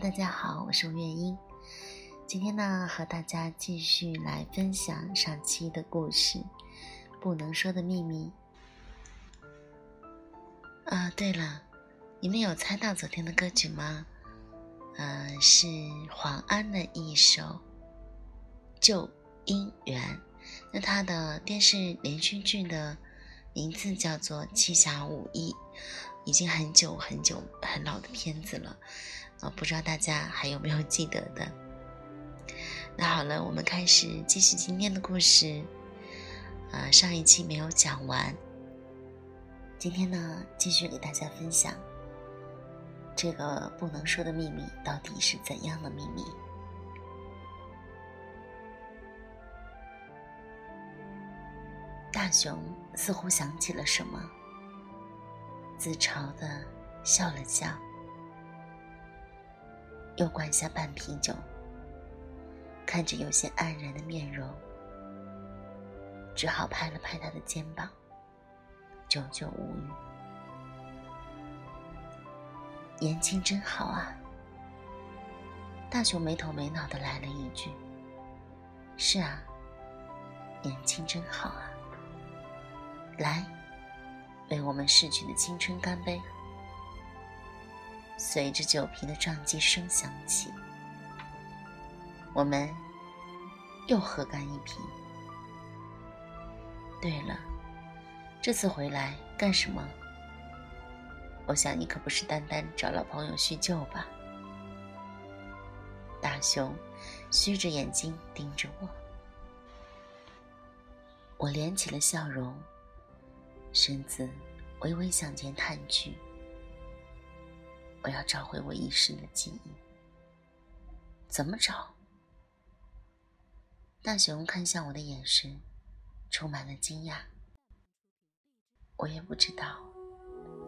大家好，我是吴月英。今天呢，和大家继续来分享上期的故事，《不能说的秘密》。啊，对了，你们有猜到昨天的歌曲吗？嗯，是黄安的一首《旧姻缘》。那他的电视连续剧的名字叫做《七侠五义》，已经很久很久很老的片子了。啊，不知道大家还有没有记得的？那好了，我们开始继续今天的故事。啊，上一期没有讲完，今天呢，继续给大家分享这个不能说的秘密到底是怎样的秘密。大熊似乎想起了什么，自嘲的笑了笑。又灌下半瓶酒，看着有些黯然的面容，只好拍了拍他的肩膀，久久无语。年轻真好啊！大雄没头没脑的来了一句：“是啊，年轻真好啊！”来，为我们逝去的青春干杯！随着酒瓶的撞击声响起，我们又喝干一瓶。对了，这次回来干什么？我想你可不是单单找老朋友叙旧吧？大熊虚着眼睛盯着我，我敛起了笑容，身子微微向前探去。我要找回我遗失的记忆，怎么找？大熊看向我的眼神充满了惊讶。我也不知道，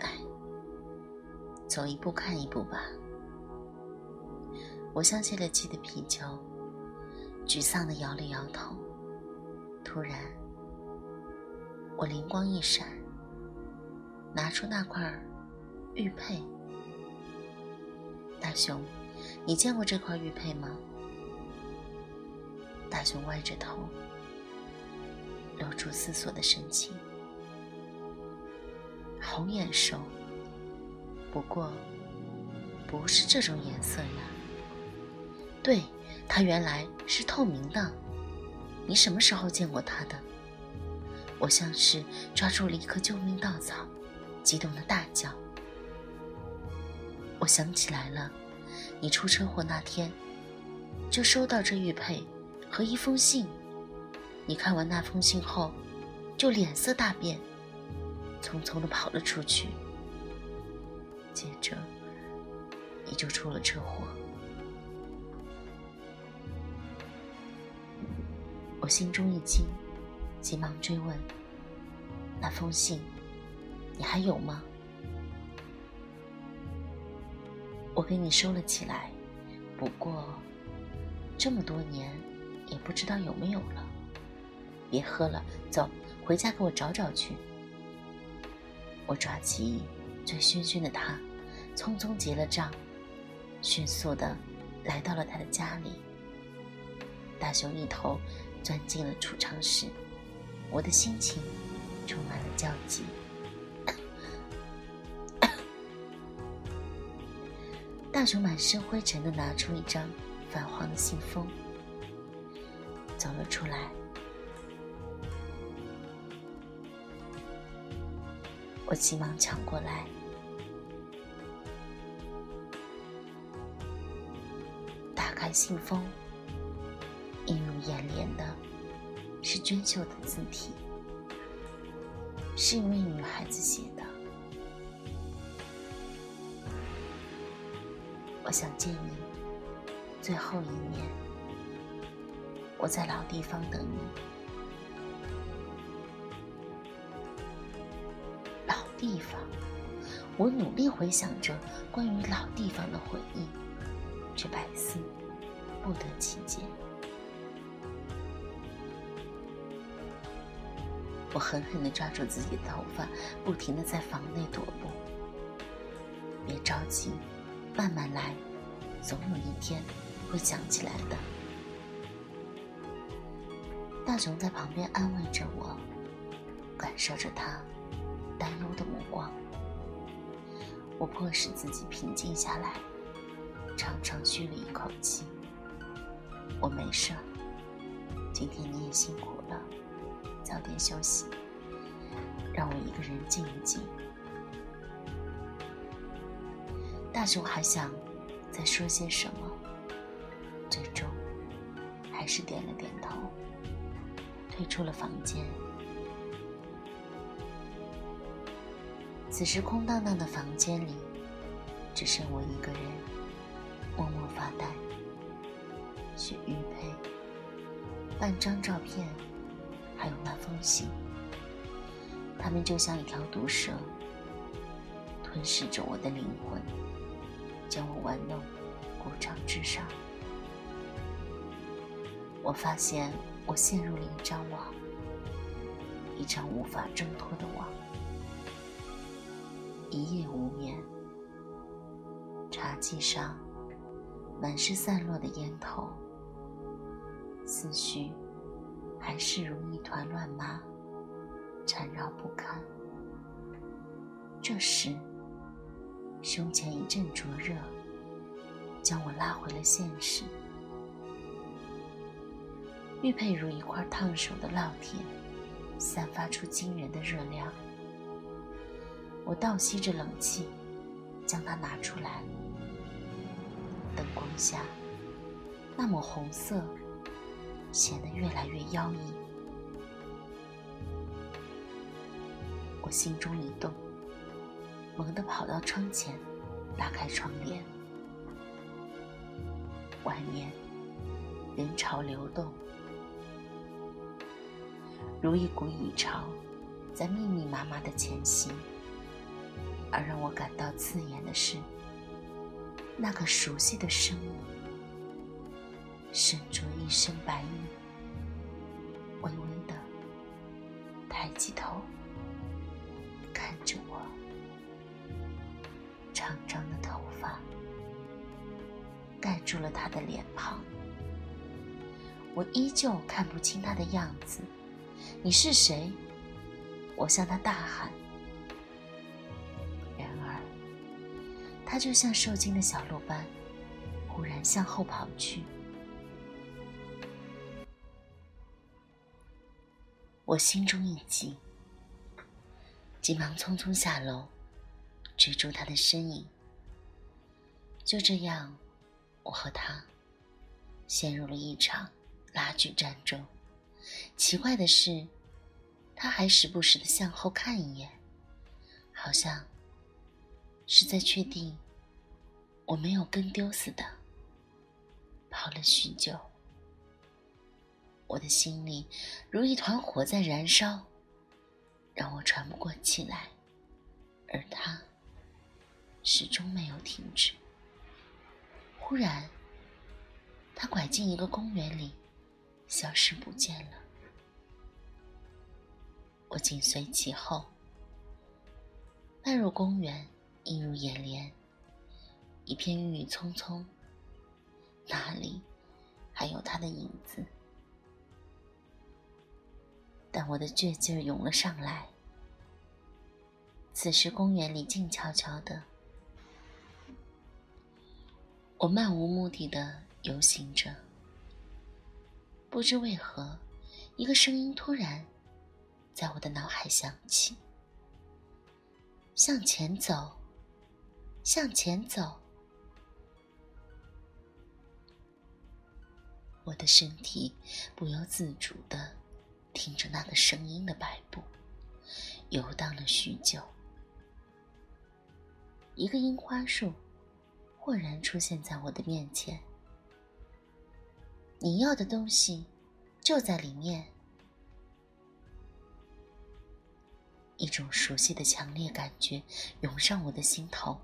哎，走一步看一步吧。我像泄了气的皮球，沮丧的摇了摇头。突然，我灵光一闪，拿出那块玉佩。大熊，你见过这块玉佩吗？大熊歪着头，露出思索的神情，好眼熟，不过不是这种颜色呀。对，它原来是透明的。你什么时候见过它的？我像是抓住了一颗救命稻草，激动的大叫。我想起来了，你出车祸那天，就收到这玉佩和一封信。你看完那封信后，就脸色大变，匆匆的跑了出去。接着，你就出了车祸。我心中一惊，急忙追问：“那封信，你还有吗？”我给你收了起来，不过这么多年也不知道有没有了。别喝了，走，回家给我找找去。我抓起醉醺醺的他，匆匆结了账，迅速的来到了他的家里。大熊一头钻进了储藏室，我的心情充满了焦急。大熊满身灰尘的拿出一张泛黄的信封，走了出来。我急忙抢过来，打开信封，映入眼帘的是娟秀的字体，是一位女孩子写的。我想见你最后一面，我在老地方等你。老地方，我努力回想着关于老地方的回忆，却百思不得其解。我狠狠地抓住自己的头发，不停地在房内踱步。别着急。慢慢来，总有一天会想起来的。大熊在旁边安慰着我，感受着他担忧的目光。我迫使自己平静下来，长长吁了一口气。我没事，今天你也辛苦，早点休息，让我一个人静一静。大熊还想再说些什么，最终还是点了点头，退出了房间。此时空荡荡的房间里，只剩我一个人，默默发呆。许玉佩，半张照片，还有那封信，他们就像一条毒蛇，吞噬着我的灵魂，将我玩弄股掌之上。我发现我陷入了一张网，一张无法挣脱的网。一夜无眠，茶几上满是散落的烟头，思绪还是如一团乱麻，缠绕不堪。这时，胸前一阵灼热，将我拉回了现实。玉佩如一块烫手的烙铁，散发出惊人的热量。我倒吸着冷气，将它拿出来。灯光下，那抹红色显得越来越妖异。我心中一动，猛地跑到窗前，拉开窗帘。外面人潮流动，如一股蚁潮，在密密麻麻的前行。而让我感到刺眼的是，那个熟悉的声音，身着一身白衣，微微的抬起头，看着我，长长的头发盖住了他的脸庞，我依旧看不清他的样子。你是谁？我向他大喊。然而他就像受惊的小鹿般，忽然向后跑去。我心中一急，急忙匆匆下楼，追逐他的身影。就这样，我和他陷入了一场拉锯战争。奇怪的是，他还时不时的向后看一眼，好像……是在确定我没有跟丢似的，跑了许久，我的心里如一团火在燃烧，让我喘不过气来，而他始终没有停止。忽然，他拐进一个公园里，消失不见了。我紧随其后，迈入公园。映入眼帘，一片郁郁葱葱，哪里还有他的影子？但我的倔劲儿涌了上来。此时公园里静悄悄的，我漫无目的的游行着。不知为何，一个声音突然在我的脑海响起：向前走。向前走，我的身体不由自主的听着那个声音的摆布，游荡了许久。一个樱花树豁然出现在我的面前，你要的东西就在里面。一种熟悉的强烈感觉涌上我的心头。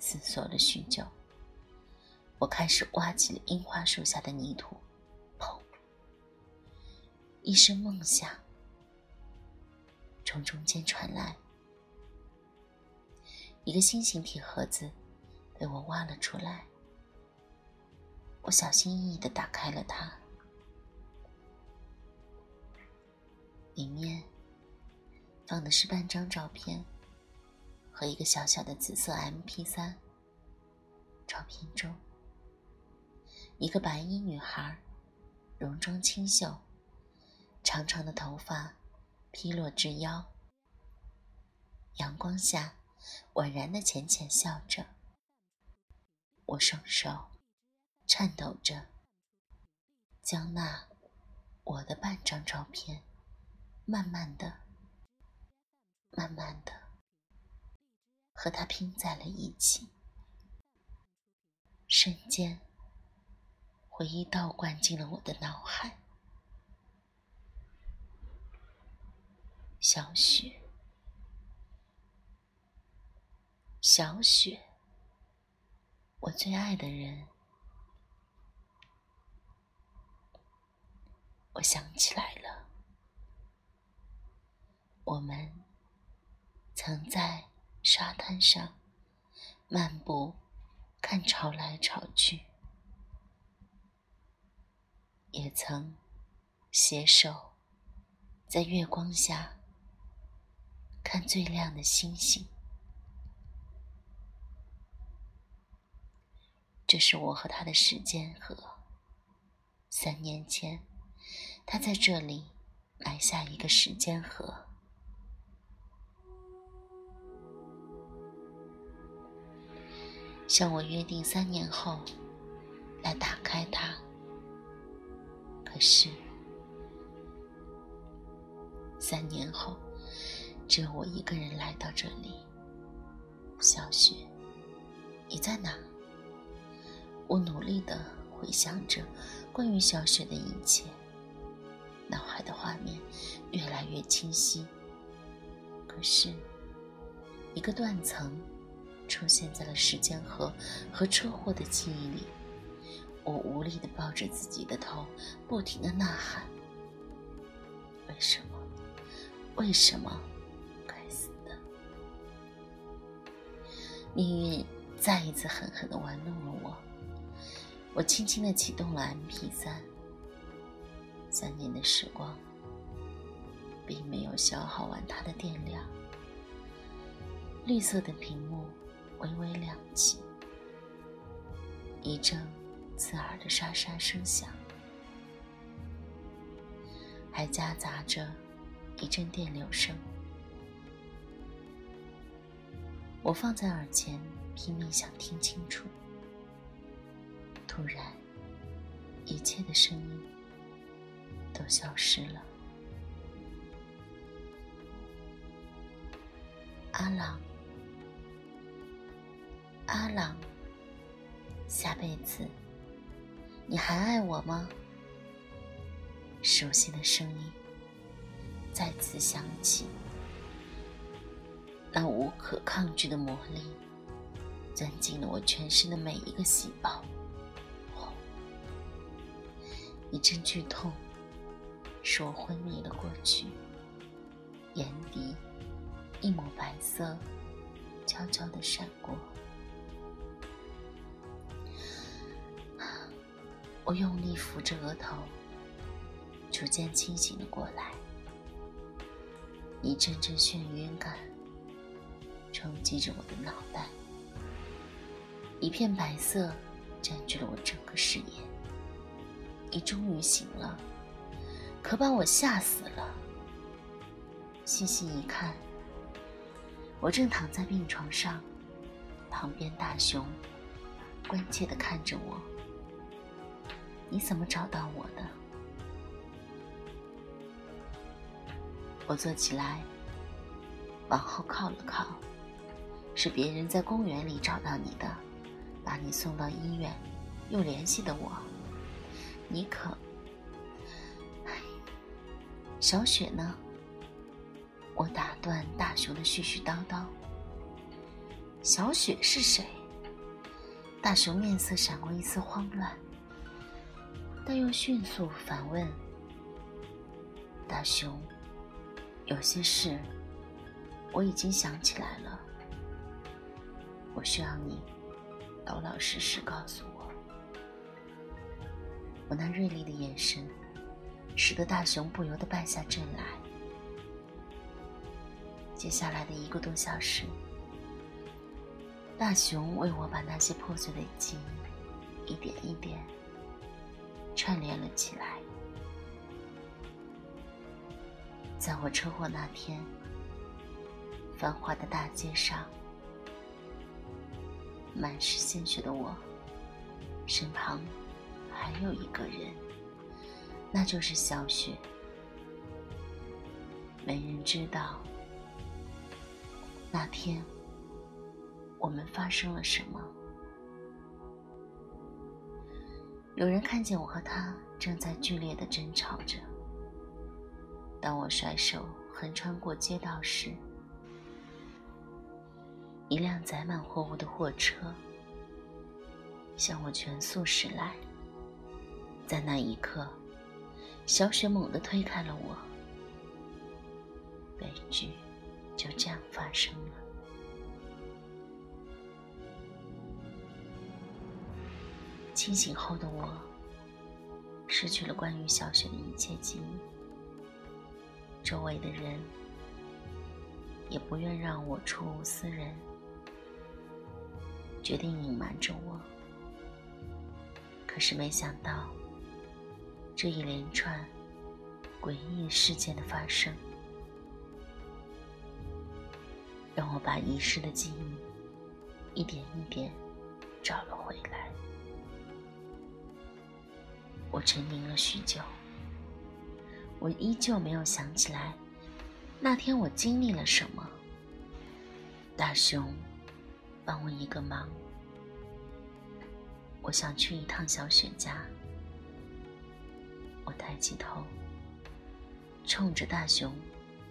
思索了许久，我开始挖起了樱花树下的泥土，一声梦响从中间传来，一个心形铁盒子被我挖了出来，我小心翼翼的打开了它，里面放的是半张照片和一个小小的紫色 MP3。照片中，一个白衣女孩，容妆清秀，长长的头发披落至腰，阳光下宛然的浅浅笑着。我双手。颤抖着，将那我的半张照片，慢慢的、慢慢的和他拼在了一起。瞬间，回忆倒灌进了我的脑海。小雪，小雪，我最爱的人。我想起来了，我们曾在沙滩上漫步，看潮来潮去，也曾携手在月光下看最亮的星星。这是我和他的时间河，三年前。他在这里埋下一个时间盒，向我约定三年后来打开它。可是三年后，只有我一个人来到这里。小雪，你在哪？我努力的回想着关于小雪的一切。脑海的画面越来越清晰，可是，一个断层出现在了时间河和车祸的记忆里。我无力地抱着自己的头，不停地呐喊：“为什么？为什么？命运再一次狠狠地玩弄了我。我轻轻地启动了 MP3。三年的时光，并没有消耗完它的电量。绿色的屏幕微微亮起，一阵刺耳的沙沙声响，还夹杂着一阵电流声。我放在耳前，拼命想听清楚。突然，一切的声音。都消失了。阿朗，阿朗，下辈子你还爱我吗？熟悉的声音再次响起，那无可抗拒的魔力钻进了我全身的每一个细胞。一阵剧痛。使我昏迷了过去，眼底一抹白色悄悄的闪过。我用力扶着额头，逐渐清醒了过来。一阵阵眩晕感冲击着我的脑袋，一片白色占据了我整个视野。你终于醒了。可把我吓死了。细细一看，我正躺在病床上，旁边大熊关切的看着我。你怎么找到我的？我坐起来，往后靠了靠。是别人在公园里找到你的，把你送到医院，又联系的我。你可？小雪呢？我打断大熊的絮絮叨叨。小雪是谁？大熊面色闪过一丝慌乱，但又迅速反问：“大熊，有些事我已经想起来了，我需要你老老实实告诉我。”我那锐利的眼神，使得大熊不由得败下阵来。接下来的一个多小时，大熊为我把那些破碎的记忆一点一点串联了起来。在我车祸那天，繁华的大街上，满是鲜血的我，身旁还有一个人，那就是小雪。没人知道那天我们发生了什么。有人看见我和他正在剧烈的争吵着。当我甩手横穿过街道时，一辆载满货物的货车向我全速驶来。在那一刻，小雪猛地推开了我，悲剧就这样发生了。清醒后的我，失去了关于小雪的一切记忆。周围的人也不愿让我出无私人，决定隐瞒着我。可是没想到，这一连串诡异事件的发生，让我把遗失的记忆一点一点找了回来。我沉吟了许久。我依旧没有想起来，那天我经历了什么。大熊，帮我一个忙，我想去一趟小雪家。我抬起头，冲着大熊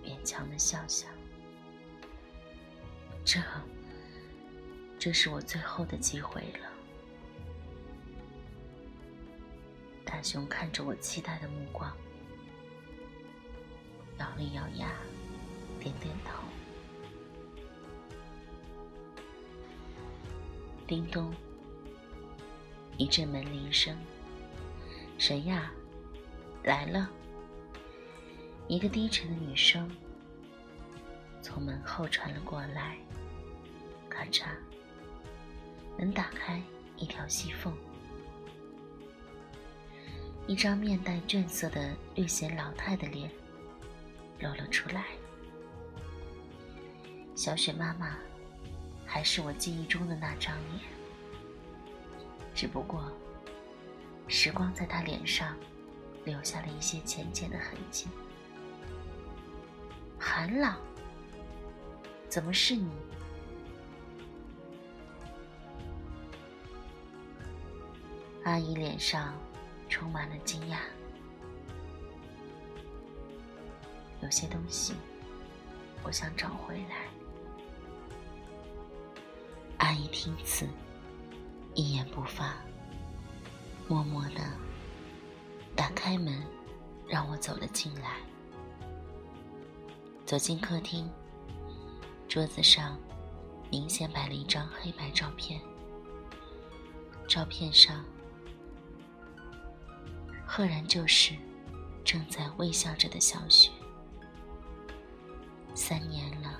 勉强的笑笑。这，这是我最后的机会了。大熊看着我期待的目光。咬了咬牙，点点头。叮咚，一阵门铃声。谁呀？来了。一个低沉的女声从门后传了过来。咔嚓，门打开一条细缝，一张面带倦色的略显老态的脸。露了出来。小雪妈妈还是我记忆中的那张脸，只不过时光在他脸上留下了一些浅浅的痕迹。韩朗，怎么是你？阿姨脸上充满了惊讶。有些东西，我想找回来。阿姨听此，一言不发，默默的打开门，让我走了进来。走进客厅，桌子上明显摆了一张黑白照片。照片上，赫然就是正在微笑着的小雪。三年了，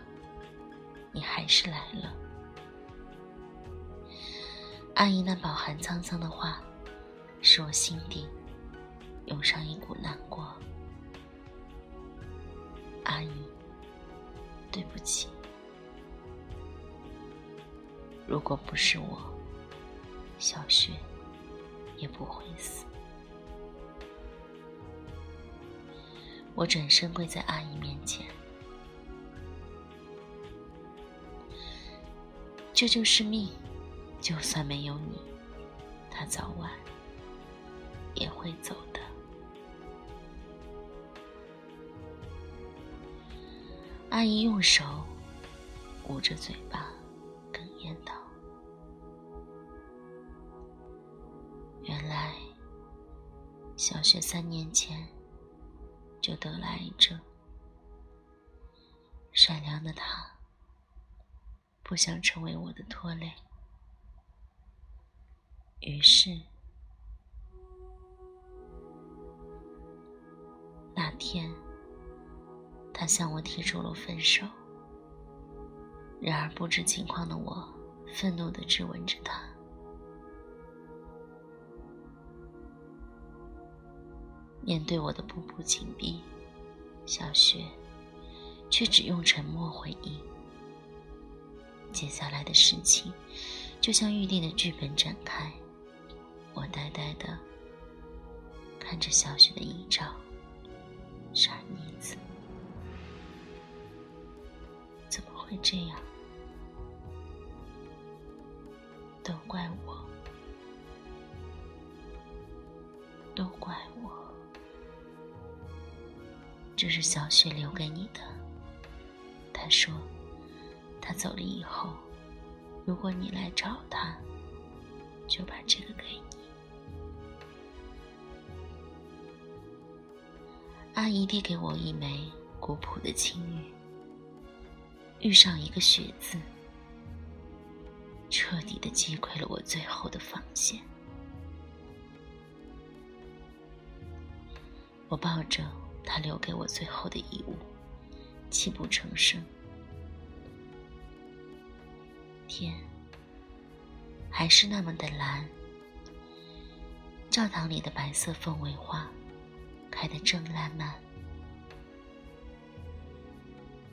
你还是来了。阿姨那饱含沧桑的话，使我心底涌上一股难过。阿姨，对不起。如果不是我，小雪也不会死。我转身跪在阿姨面前。这就是命，就算没有你，他早晚也会走的。阿姨用手捂着嘴巴，哽咽道：“原来，小学三年前就得了癌症，善良的她。”不想成为我的拖累，于是那天，他向我提出了分手。然而不知情况的我，愤怒的质问着他。面对我的步步紧逼，小雪却只用沉默回应。接下来的事情，就像预定的剧本展开。我呆呆的看着小雪的遗照，傻妮子，怎么会这样？都怪我，都怪我。这是小雪留给你的。她说，她走了以后，如果你来找她，就把这个给你。阿姨递给我一枚古朴的青玉，遇上一个雪字，彻底的击溃了我最后的防线。我抱着他留给我最后的遗物，泣不成声。天还是那么的蓝，教堂里的白色凤尾花。开得正烂漫。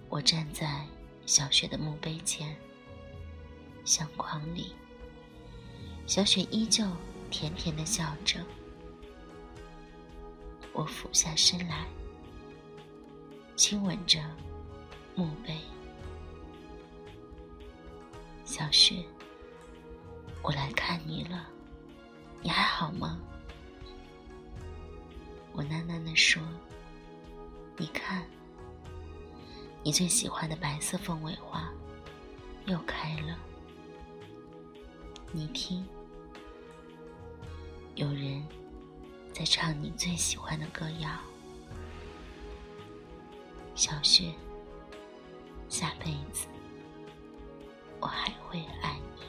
我站在小雪的墓碑前，相框里，小雪依旧甜甜的笑着。我俯下身来，亲吻着墓碑。小雪，我来看你了，你还好吗？我喃喃地说：“你看，你最喜欢的白色凤尾花又开了。你听，有人在唱你最喜欢的歌谣。小雪，下辈子我还会爱你。”